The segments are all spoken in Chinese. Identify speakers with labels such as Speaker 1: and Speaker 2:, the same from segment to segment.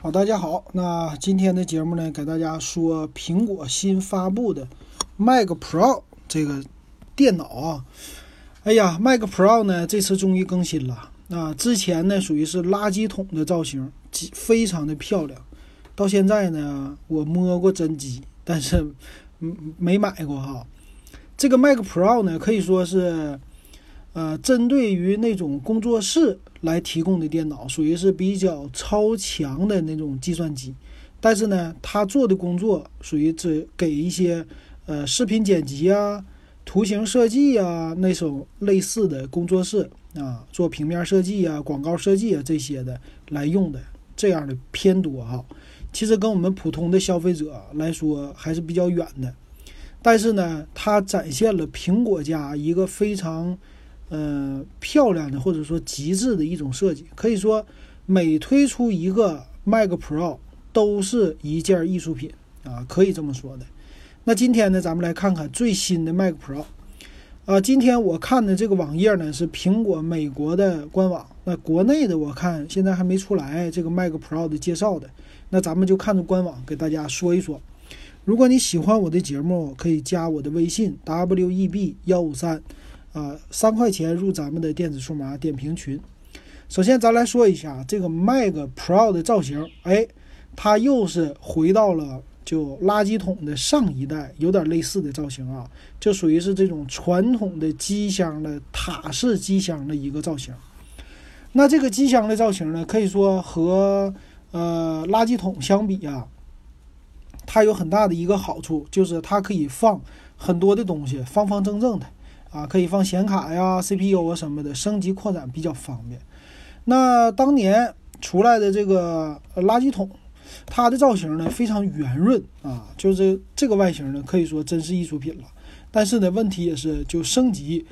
Speaker 1: 好，大家好。那今天的节目呢，给大家说苹果新发布的 Mac Pro 这个电脑啊。哎呀，Mac Pro 呢这次终于更新了。那之前呢属于是垃圾桶的造型，非常的漂亮。到现在呢，我摸过真机，但是没买过哈。这个 Mac Pro 呢可以说是。呃，针对于那种工作室来提供的电脑，属于是比较超强的那种计算机，但是呢，他做的工作属于只给一些呃视频剪辑啊、图形设计啊那种类似的工作室啊，做平面设计啊、广告设计啊这些的来用的，这样的偏多哈。其实跟我们普通的消费者来说还是比较远的，但是呢，它展现了苹果家一个非常。呃，漂亮的或者说极致的一种设计，可以说每推出一个 Mac Pro 都是一件艺术品啊，可以这么说的。那今天呢，咱们来看看最新的 Mac Pro 啊。今天我看的这个网页呢是苹果美国的官网，那国内的我看现在还没出来这个 Mac Pro 的介绍的，那咱们就看着官网给大家说一说。如果你喜欢我的节目，可以加我的微信 web 幺五三。啊，三块钱入咱们的电子数码点评群。首先，咱来说一下这个 Mac Pro 的造型。哎，它又是回到了就垃圾桶的上一代，有点类似的造型啊，就属于是这种传统的机箱的塔式机箱的一个造型。那这个机箱的造型呢，可以说和呃垃圾桶相比啊，它有很大的一个好处，就是它可以放很多的东西，方方正正的。啊，可以放显卡呀、CPU 啊什么的，升级扩展比较方便。那当年出来的这个垃圾桶，它的造型呢非常圆润啊，就是这个外形呢可以说真是艺术品了。但是呢，问题也是就升级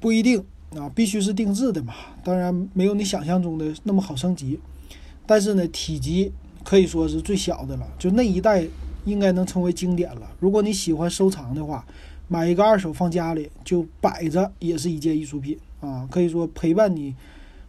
Speaker 1: 不一定啊，必须是定制的嘛。当然没有你想象中的那么好升级。但是呢，体积可以说是最小的了，就那一代应该能成为经典了。如果你喜欢收藏的话。买一个二手放家里就摆着，也是一件艺术品啊！可以说陪伴你，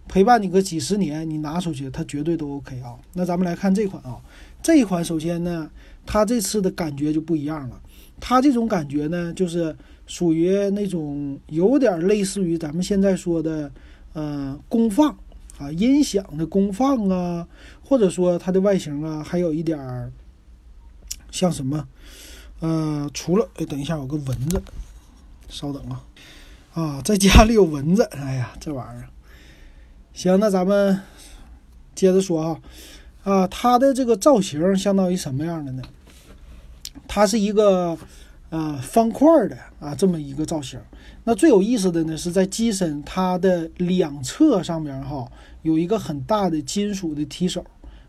Speaker 1: 陪伴你个几十年，你拿出去它绝对都 OK 啊！那咱们来看这款啊，这一款首先呢，它这次的感觉就不一样了。它这种感觉呢，就是属于那种有点类似于咱们现在说的，呃，功放啊，音响的功放啊，或者说它的外形啊，还有一点儿像什么？呃，除了哎，等一下，有个蚊子，稍等啊，啊，在家里有蚊子，哎呀，这玩意儿，行，那咱们接着说啊，啊，它的这个造型相当于什么样的呢？它是一个啊方块的啊这么一个造型。那最有意思的呢是在机身它的两侧上面哈有一个很大的金属的提手。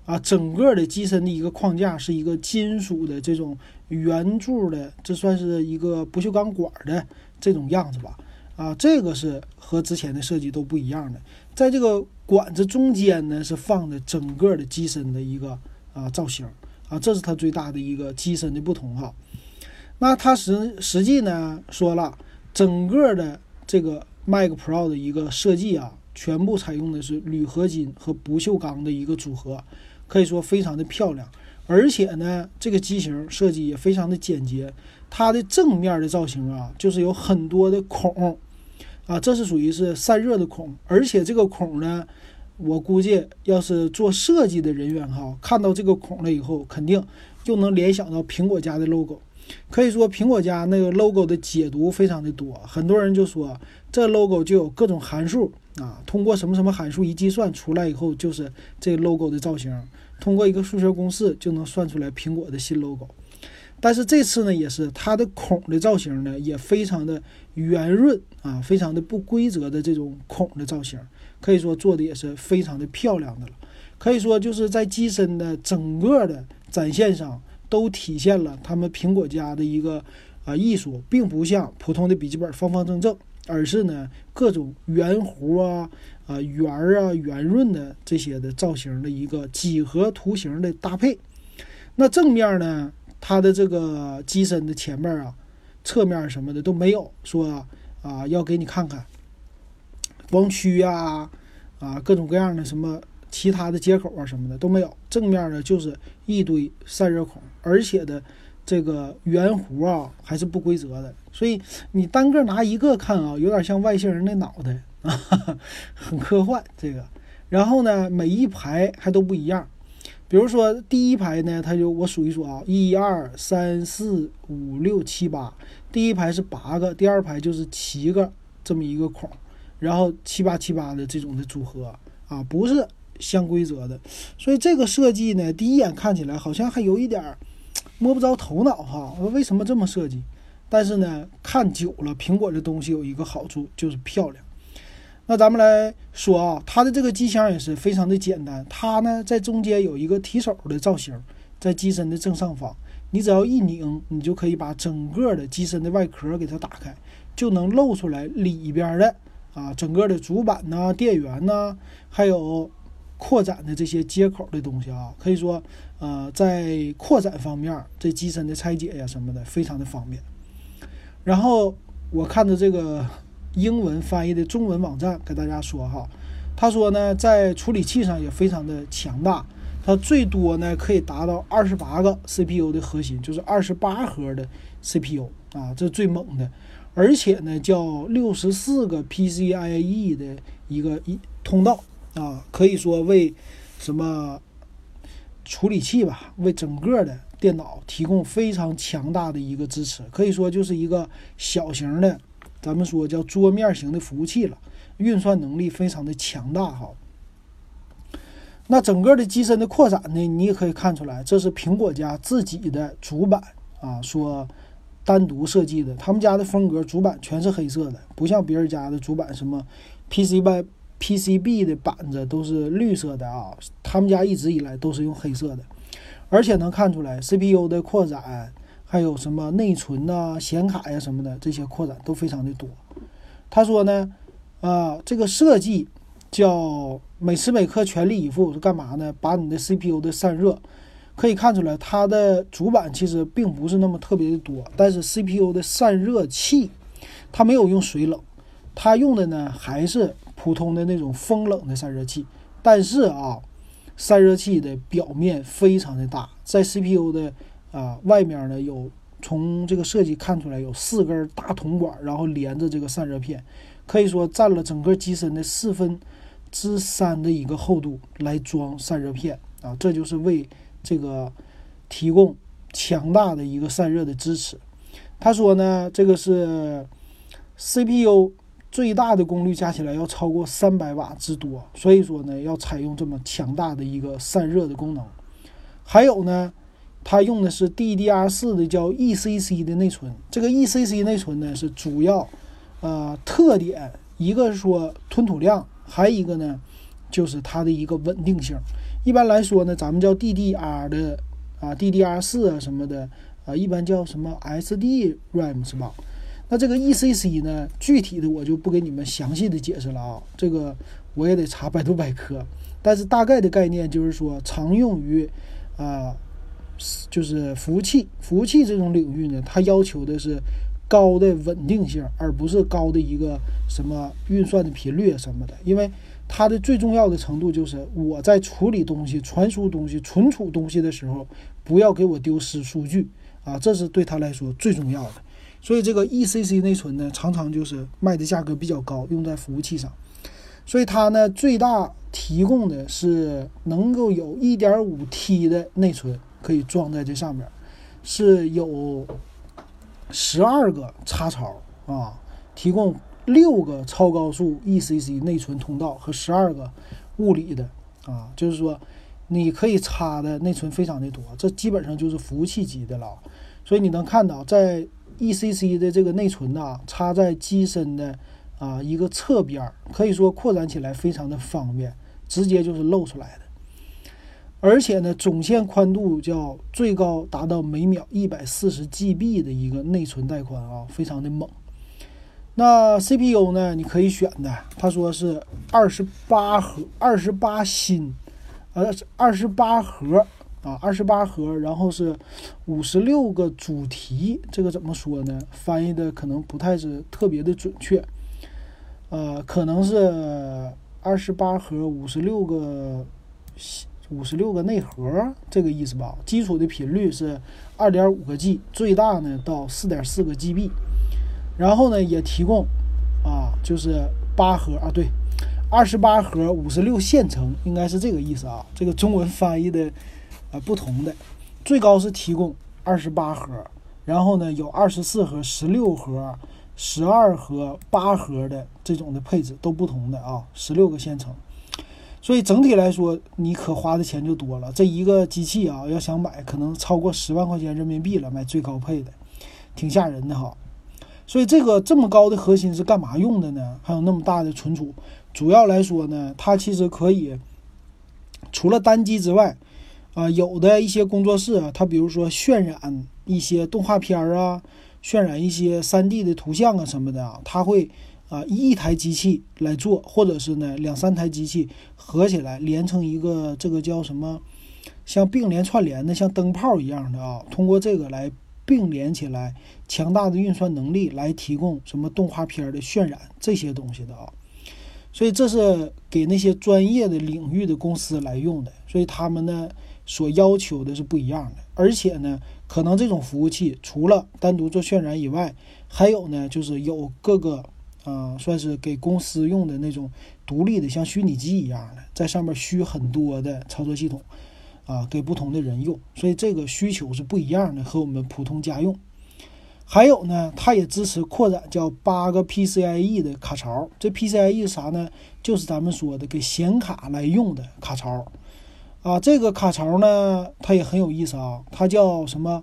Speaker 1: 啊，整个的机身的一个框架是一个金属的这种圆柱的，这算是一个不锈钢管的这种样子吧？啊，这个是和之前的设计都不一样的。在这个管子中间呢，是放的整个的机身的一个啊造型啊，这是它最大的一个机身的不同哈。那它实实际呢说了，整个的这个 Mac Pro 的一个设计啊，全部采用的是铝合金和不锈钢的一个组合。可以说非常的漂亮，而且呢，这个机型设计也非常的简洁。它的正面的造型啊，就是有很多的孔，啊，这是属于是散热的孔。而且这个孔呢，我估计要是做设计的人员哈，看到这个孔了以后，肯定就能联想到苹果家的 logo。可以说，苹果家那个 logo 的解读非常的多，很多人就说这 logo 就有各种函数啊，通过什么什么函数一计算出来以后，就是这 logo 的造型。通过一个数学公式就能算出来苹果的新 logo，但是这次呢，也是它的孔的造型呢，也非常的圆润啊，非常的不规则的这种孔的造型，可以说做的也是非常的漂亮的了。可以说就是在机身的整个的展现上，都体现了他们苹果家的一个啊艺术，并不像普通的笔记本方方正正，而是呢各种圆弧啊。啊，圆啊，圆润的这些的造型的一个几何图形的搭配。那正面呢，它的这个机身的前面啊、侧面什么的都没有说啊，要给你看看光驱呀，啊，各种各样的什么其他的接口啊什么的都没有，正面呢就是一堆散热孔，而且的这个圆弧啊还是不规则的，所以你单个拿一个看啊，有点像外星人的脑袋啊，很科幻这个。然后呢，每一排还都不一样，比如说第一排呢，它就我数一数啊，一二三四五六七八，第一排是八个，第二排就是七个这么一个孔，然后七八七八的这种的组合啊，不是相规则的，所以这个设计呢，第一眼看起来好像还有一点摸不着头脑哈，为什么这么设计？但是呢，看久了，苹果的东西有一个好处就是漂亮。那咱们来说啊，它的这个机箱也是非常的简单。它呢在中间有一个提手的造型，在机身的正上方，你只要一拧，你就可以把整个的机身的外壳给它打开，就能露出来里边的啊整个的主板呐、电源呐，还有扩展的这些接口的东西啊。可以说，呃，在扩展方面，这机身的拆解呀什么的非常的方便。然后我看的这个。英文翻译的中文网站给大家说哈，他说呢，在处理器上也非常的强大，它最多呢可以达到二十八个 CPU 的核心，就是二十八核的 CPU 啊，这最猛的，而且呢叫六十四个 PCIe 的一个一通道啊，可以说为什么处理器吧，为整个的电脑提供非常强大的一个支持，可以说就是一个小型的。咱们说叫桌面型的服务器了，运算能力非常的强大哈。那整个的机身的扩展呢，你也可以看出来，这是苹果家自己的主板啊，说单独设计的。他们家的风格主板全是黑色的，不像别人家的主板什么 PC 板、PCB 的板子都是绿色的啊。他们家一直以来都是用黑色的，而且能看出来 CPU 的扩展。还有什么内存呐、显卡呀什么的，这些扩展都非常的多。他说呢，啊，这个设计叫每时每刻全力以赴是干嘛呢？把你的 CPU 的散热可以看出来，它的主板其实并不是那么特别的多，但是 CPU 的散热器它没有用水冷，它用的呢还是普通的那种风冷的散热器。但是啊，散热器的表面非常的大，在 CPU 的啊，外面呢有从这个设计看出来有四根大铜管，然后连着这个散热片，可以说占了整个机身的四分之三的一个厚度来装散热片啊，这就是为这个提供强大的一个散热的支持。他说呢，这个是 CPU 最大的功率加起来要超过三百瓦之多，所以说呢要采用这么强大的一个散热的功能。还有呢。它用的是 DDR4 的叫 ECC 的内存，这个 ECC 内存呢是主要，呃，特点一个是说吞吐量，还一个呢就是它的一个稳定性。一般来说呢，咱们叫 DDR 的啊，DDR4 啊什么的啊，一般叫什么 SDRAM 是吧？那这个 ECC 呢，具体的我就不给你们详细的解释了啊，这个我也得查百度百科。但是大概的概念就是说，常用于啊。就是服务器，服务器这种领域呢，它要求的是高的稳定性，而不是高的一个什么运算的频率什么的。因为它的最重要的程度就是我在处理东西、传输东西、存储东西的时候，不要给我丢失数据啊，这是对他来说最重要的。所以这个 ECC 内存呢，常常就是卖的价格比较高，用在服务器上。所以它呢，最大提供的是能够有 1.5T 的内存。可以装在这上面，是有十二个插槽啊，提供六个超高速 ECC 内存通道和十二个物理的啊，就是说你可以插的内存非常的多，这基本上就是服务器级的了。所以你能看到，在 ECC 的这个内存呢，插在机身的啊一个侧边，可以说扩展起来非常的方便，直接就是露出来的。而且呢，总线宽度叫最高达到每秒一百四十 GB 的一个内存带宽啊，非常的猛。那 CPU 呢，你可以选的，他说是二十八核、二十八芯，呃，二十八核啊，二十八核，然后是五十六个主题，这个怎么说呢？翻译的可能不太是特别的准确，呃，可能是二十八核五十六个。五十六个内核，这个意思吧？基础的频率是二点五个 G，最大呢到四点四个 GB。然后呢，也提供啊，就是八核啊，对，二十八核五十六线程，应该是这个意思啊。这个中文翻译的啊不同的，最高是提供二十八核，然后呢有二十四核、十六核、十二核、八核的这种的配置都不同的啊，十六个线程。所以整体来说，你可花的钱就多了。这一个机器啊，要想买，可能超过十万块钱人民币了，买最高配的，挺吓人的哈。所以这个这么高的核心是干嘛用的呢？还有那么大的存储，主要来说呢，它其实可以除了单机之外，啊，有的一些工作室啊，它比如说渲染一些动画片儿啊，渲染一些 3D 的图像啊什么的啊，它会。啊，一台机器来做，或者是呢两三台机器合起来连成一个，这个叫什么？像并联串联的，像灯泡一样的啊。通过这个来并联起来，强大的运算能力来提供什么动画片的渲染这些东西的啊。所以这是给那些专业的领域的公司来用的，所以他们呢所要求的是不一样的。而且呢，可能这种服务器除了单独做渲染以外，还有呢就是有各个。啊，算是给公司用的那种独立的，像虚拟机一样的，在上面虚很多的操作系统，啊，给不同的人用，所以这个需求是不一样的，和我们普通家用。还有呢，它也支持扩展，叫八个 PCIe 的卡槽。这 PCIe 是啥呢？就是咱们说的给显卡来用的卡槽。啊，这个卡槽呢，它也很有意思啊，它叫什么？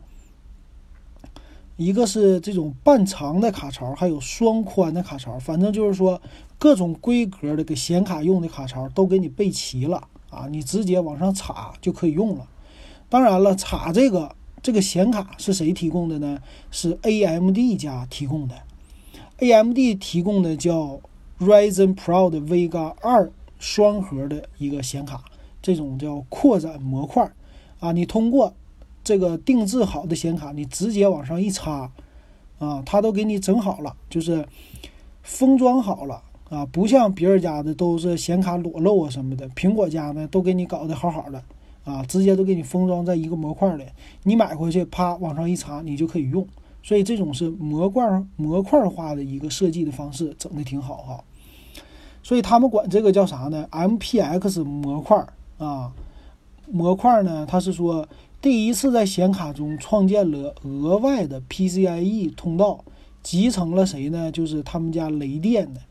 Speaker 1: 一个是这种半长的卡槽，还有双宽的卡槽，反正就是说各种规格的给显卡用的卡槽都给你备齐了啊，你直接往上插就可以用了。当然了，插这个这个显卡是谁提供的呢？是 AMD 家提供的，AMD 提供的叫 Ryzen Pro 的 Vega 二双核的一个显卡，这种叫扩展模块啊，你通过。这个定制好的显卡，你直接往上一插，啊，它都给你整好了，就是封装好了啊，不像别人家的都是显卡裸露啊什么的，苹果家呢都给你搞得好好的啊，直接都给你封装在一个模块里，你买回去啪往上一插，你就可以用。所以这种是模块模块化的一个设计的方式，整的挺好哈。所以他们管这个叫啥呢？MPX 模块啊，模块呢，它是说。第一次在显卡中创建了额外的 PCIe 通道，集成了谁呢？就是他们家雷电的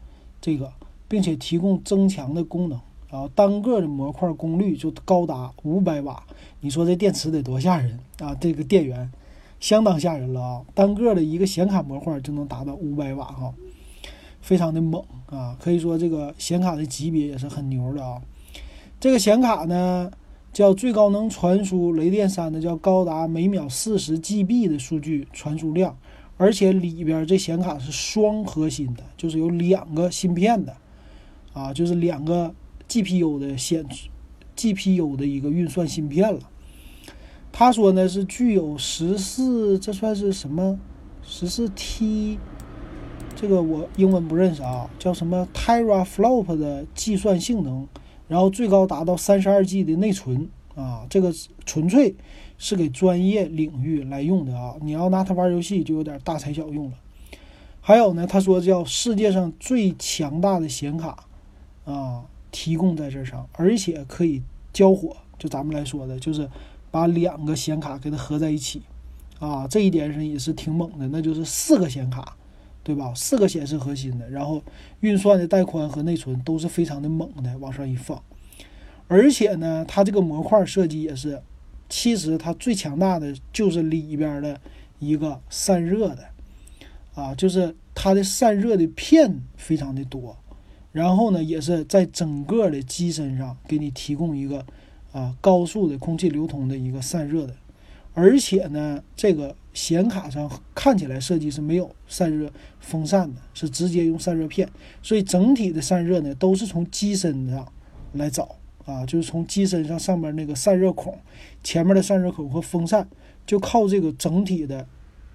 Speaker 1: 这个，并且提供增强的功能。然后单个的模块功率就高达五百瓦，你说这电池得多吓人啊！这个电源相当吓人了啊！单个的一个显卡模块就能达到五百瓦哈，非常的猛啊！可以说这个显卡的级别也是很牛的啊。这个显卡呢？叫最高能传输雷电三的，叫高达每秒四十 GB 的数据传输量，而且里边这显卡是双核心的，就是有两个芯片的，啊，就是两个 GPU 的显 GPU 的一个运算芯片了。他说呢是具有十四，这算是什么？十四 T，这个我英文不认识啊，叫什么 Teraflop 的计算性能。然后最高达到三十二 G 的内存啊，这个纯粹是给专业领域来用的啊！你要拿它玩游戏就有点大材小用了。还有呢，他说叫世界上最强大的显卡啊，提供在这上，而且可以交火。就咱们来说的，就是把两个显卡给它合在一起啊，这一点上也是挺猛的。那就是四个显卡。对吧？四个显示核心的，然后运算的带宽和内存都是非常的猛的，往上一放。而且呢，它这个模块设计也是，其实它最强大的就是里边的一个散热的，啊，就是它的散热的片非常的多。然后呢，也是在整个的机身上给你提供一个啊高速的空气流通的一个散热的。而且呢，这个显卡上看起来设计是没有散热风扇的，是直接用散热片，所以整体的散热呢都是从机身上来找啊，就是从机身上上面那个散热孔，前面的散热孔和风扇，就靠这个整体的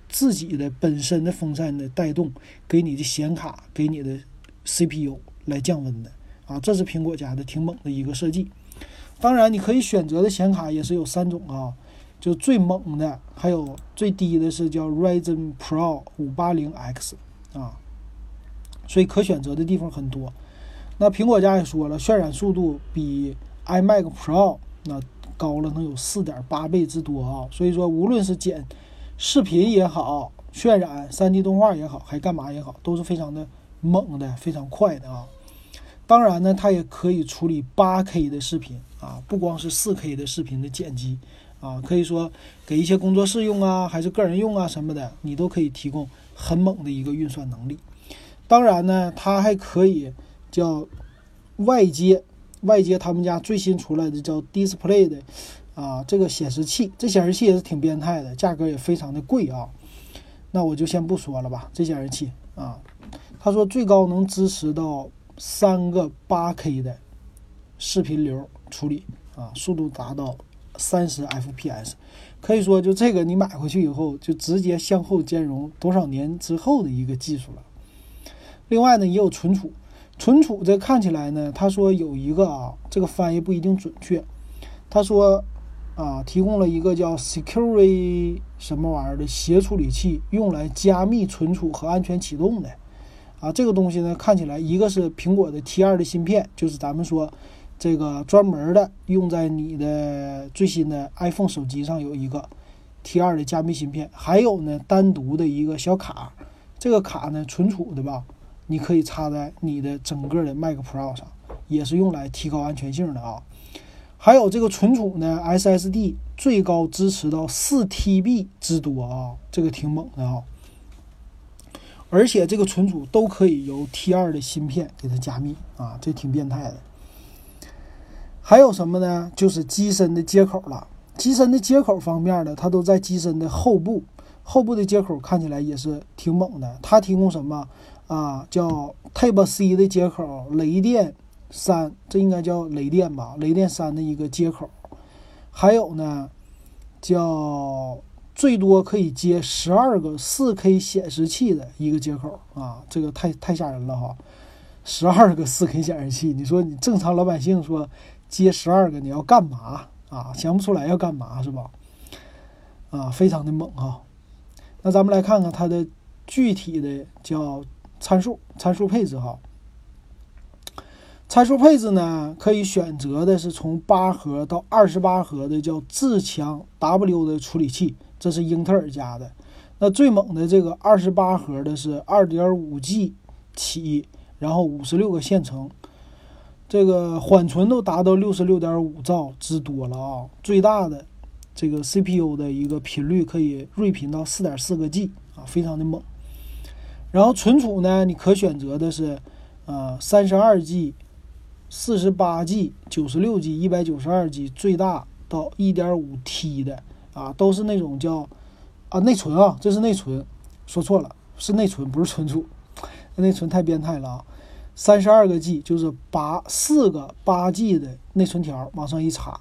Speaker 1: 自己的本身的风扇的带动，给你的显卡给你的 CPU 来降温的啊，这是苹果家的挺猛的一个设计。当然，你可以选择的显卡也是有三种啊，就最猛的，还有最低的是叫 Ryzen Pro 580X 啊，所以可选择的地方很多。那苹果家也说了，渲染速度比 iMac Pro 那高了能有四点八倍之多啊，所以说无论是剪视频也好，渲染 3D 动画也好，还干嘛也好，都是非常的猛的，非常快的啊。当然呢，它也可以处理 8K 的视频啊，不光是 4K 的视频的剪辑啊，可以说给一些工作室用啊，还是个人用啊什么的，你都可以提供很猛的一个运算能力。当然呢，它还可以叫外接外接他们家最新出来的叫 Display 的。啊，这个显示器，这显示器也是挺变态的，价格也非常的贵啊。那我就先不说了吧。这显示器啊，他说最高能支持到三个八 K 的视频流处理啊，速度达到三十 FPS，可以说就这个你买回去以后就直接向后兼容多少年之后的一个技术了。另外呢，也有存储，存储这看起来呢，他说有一个啊，这个翻译不一定准确，他说。啊，提供了一个叫 Secure 什么玩意儿的协处理器，用来加密存储和安全启动的。啊，这个东西呢，看起来一个是苹果的 T2 的芯片，就是咱们说这个专门的用在你的最新的 iPhone 手机上有一个 T2 的加密芯片，还有呢单独的一个小卡，这个卡呢存储的吧，你可以插在你的整个的 Mac Pro 上，也是用来提高安全性的啊。还有这个存储呢，SSD 最高支持到四 TB 之多啊，这个挺猛的啊。而且这个存储都可以由 T2 的芯片给它加密啊，这挺变态的。还有什么呢？就是机身的接口了。机身的接口方面呢，它都在机身的后部，后部的接口看起来也是挺猛的。它提供什么啊？叫 Type C 的接口，雷电。三，这应该叫雷电吧？雷电三的一个接口，还有呢，叫最多可以接十二个四 K 显示器的一个接口啊，这个太太吓人了哈！十二个四 K 显示器，你说你正常老百姓说接十二个，你要干嘛啊？想不出来要干嘛是吧？啊，非常的猛哈！那咱们来看看它的具体的叫参数参数配置哈。参数配置呢，可以选择的是从八核到二十八核的叫自强 W 的处理器，这是英特尔家的。那最猛的这个二十八核的是二点五 G 起，然后五十六个线程，这个缓存都达到六十六点五兆之多了啊！最大的这个 CPU 的一个频率可以睿频到四点四个 G 啊，非常的猛。然后存储呢，你可选择的是呃三十二 G。四十八 G、九十六 G、一百九十二 G，最大到一点五 T 的啊，都是那种叫啊内存啊，这是内存，说错了，是内存，不是存储。内存太变态了啊！三十二个 G 就是八四个八 G 的内存条往上一插，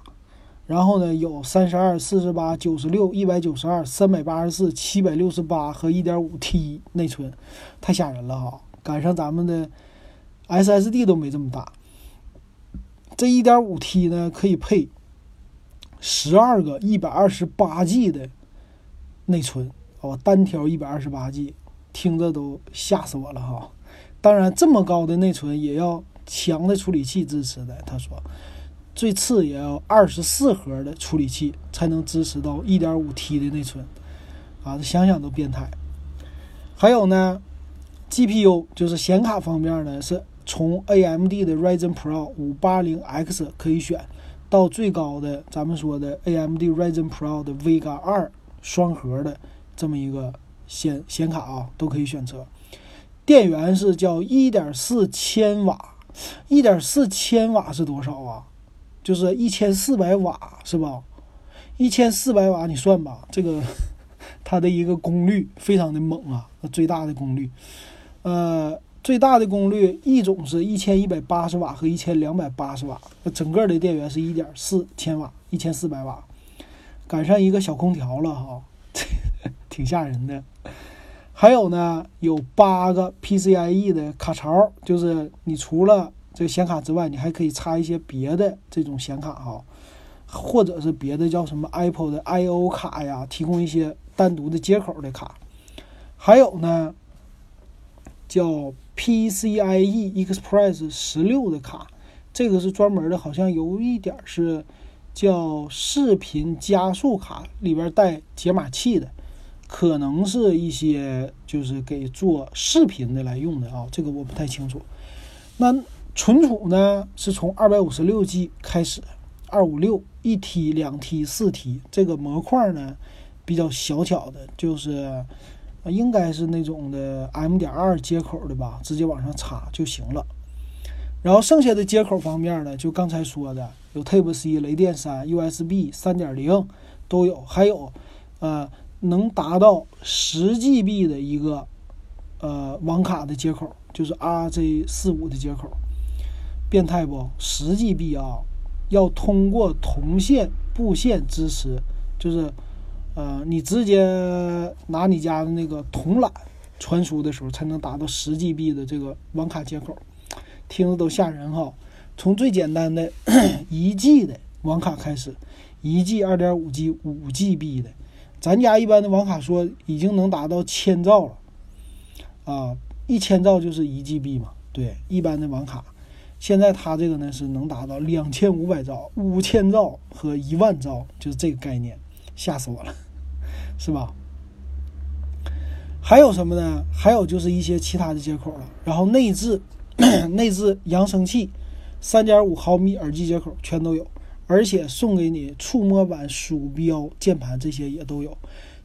Speaker 1: 然后呢有三十二、四十八、九十六、一百九十二、三百八十四、七百六十八和一点五 T 内存，太吓人了哈！赶上咱们的 SSD 都没这么大。这一点五 T 呢，可以配十二个一百二十八 G 的内存，哦，单条一百二十八 G，听着都吓死我了哈！当然，这么高的内存也要强的处理器支持的。他说，最次也要二十四核的处理器才能支持到一点五 T 的内存，啊，想想都变态。还有呢，GPU 就是显卡方面呢是。从 AMD 的 Ryzen Pro 580X 可以选，到最高的咱们说的 AMD Ryzen Pro 的 Vega 二双核的这么一个显显卡啊，都可以选择。电源是叫1.4千瓦，1.4千瓦是多少啊？就是1400瓦是吧？1400瓦你算吧，这个 它的一个功率非常的猛啊，最大的功率，呃。最大的功率一种是一千一百八十瓦和一千两百八十瓦，整个的电源是一点四千瓦，一千四百瓦，赶上一个小空调了哈，挺吓人的。还有呢，有八个 PCIe 的卡槽，就是你除了这个显卡之外，你还可以插一些别的这种显卡哈，或者是别的叫什么 Apple 的 I/O 卡呀，提供一些单独的接口的卡。还有呢，叫 PCIe Express 十六的卡，这个是专门的，好像有一点是叫视频加速卡，里边带解码器的，可能是一些就是给做视频的来用的啊，这个我不太清楚。那存储呢，是从二百五十六 G 开始，二五六一 T、两 T、四 T，这个模块呢比较小巧的，就是应该是那种的 M 点二接口的吧，直接往上插就行了。然后剩下的接口方面呢，就刚才说的，有 Type C、雷电三、USB 三点零都有，还有呃能达到十 GB 的一个呃网卡的接口，就是 RJ 四五的接口。变态不？十 GB 啊，要通过铜线、布线支持，就是，呃，你直接拿你家的那个铜缆传输的时候，才能达到十 GB 的这个网卡接口，听着都吓人哈。从最简单的 一 G 的网卡开始，一 G、二点五 G、五 GB 的，咱家一般的网卡说已经能达到千兆了，啊，一千兆就是一 GB 嘛，对，一般的网卡。现在它这个呢是能达到两千五百兆、五千兆和一万兆，就是这个概念，吓死我了，是吧？还有什么呢？还有就是一些其他的接口了。然后内置 内置扬声器，三点五毫米耳机接口全都有，而且送给你触摸板、鼠标、键盘这些也都有，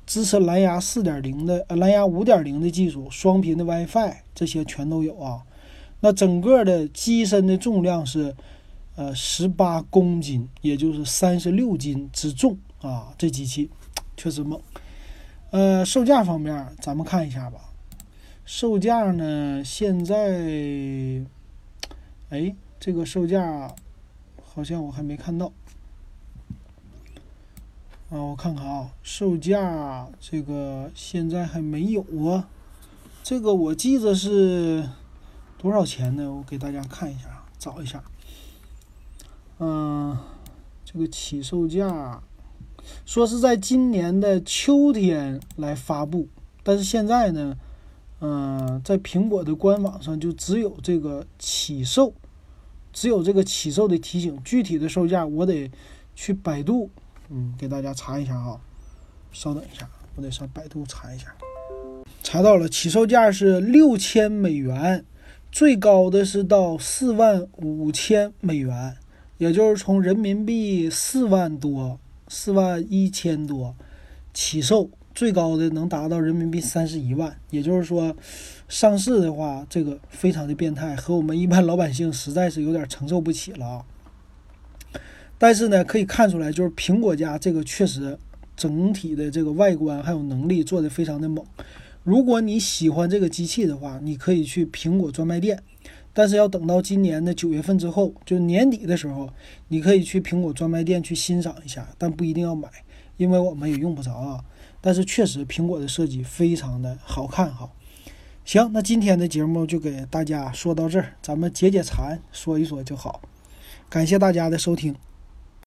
Speaker 1: 支持蓝牙四点零的呃蓝牙五点零的技术，双频的 WiFi 这些全都有啊。那整个的机身的重量是，呃，十八公斤，也就是三十六斤之重啊！这机器确实猛。呃，售价方面，咱们看一下吧。售价呢，现在，哎，这个售价好像我还没看到。啊，我看看啊，售价这个现在还没有啊。这个我记得是。多少钱呢？我给大家看一下，找一下。嗯，这个起售价说是在今年的秋天来发布，但是现在呢，嗯，在苹果的官网上就只有这个起售，只有这个起售的提醒，具体的售价我得去百度，嗯，给大家查一下啊。稍等一下，我得上百度查一下。查到了，起售价是六千美元。最高的是到四万五千美元，也就是从人民币四万多、四万一千多起售，最高的能达到人民币三十一万。也就是说，上市的话，这个非常的变态，和我们一般老百姓实在是有点承受不起了啊。但是呢，可以看出来，就是苹果家这个确实整体的这个外观还有能力做的非常的猛。如果你喜欢这个机器的话，你可以去苹果专卖店，但是要等到今年的九月份之后，就年底的时候，你可以去苹果专卖店去欣赏一下，但不一定要买，因为我们也用不着啊。但是确实，苹果的设计非常的好看哈。行，那今天的节目就给大家说到这儿，咱们解解馋，说一说就好。感谢大家的收听。